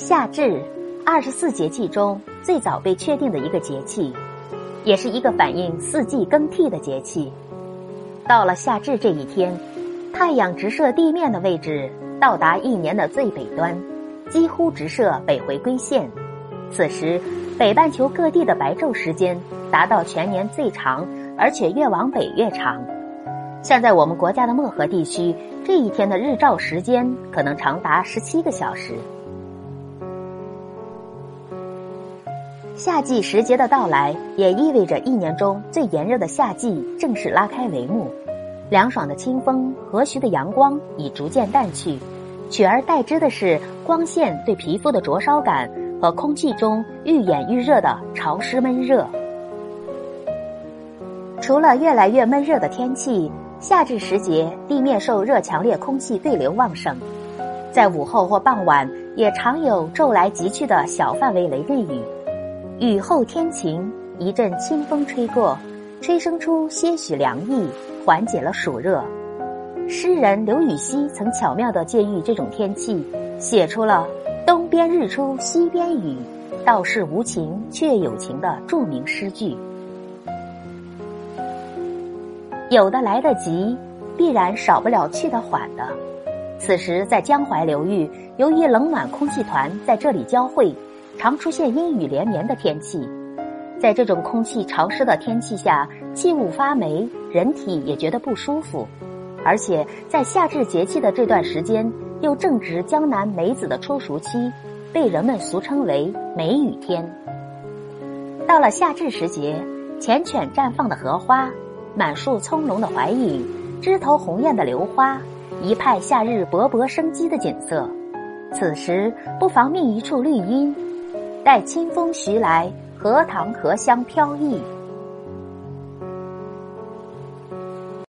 夏至，二十四节气中最早被确定的一个节气，也是一个反映四季更替的节气。到了夏至这一天，太阳直射地面的位置到达一年的最北端，几乎直射北回归线。此时，北半球各地的白昼时间达到全年最长，而且越往北越长。像在我们国家的漠河地区，这一天的日照时间可能长达十七个小时。夏季时节的到来，也意味着一年中最炎热的夏季正式拉开帷幕。凉爽的清风、和煦的阳光已逐渐淡去，取而代之的是光线对皮肤的灼烧感和空气中愈演愈热的潮湿闷热。除了越来越闷热的天气。夏至时节，地面受热强烈空气对流旺盛，在午后或傍晚也常有骤来急去的小范围雷阵雨。雨后天晴，一阵清风吹过，吹生出些许凉意，缓解了暑热。诗人刘禹锡曾巧妙地借喻这种天气，写出了“东边日出西边雨，道是无晴却有晴”的著名诗句。有的来得及，必然少不了去得缓的。此时在江淮流域，由于冷暖空气团在这里交汇，常出现阴雨连绵的天气。在这种空气潮湿的天气下，器物发霉，人体也觉得不舒服。而且在夏至节气的这段时间，又正值江南梅子的初熟期，被人们俗称为“梅雨天”。到了夏至时节，缱绻绽放的荷花。满树葱茏的槐影，枝头红艳的榴花，一派夏日勃勃生机的景色。此时不妨觅一处绿荫，待清风徐来，荷塘荷香飘逸。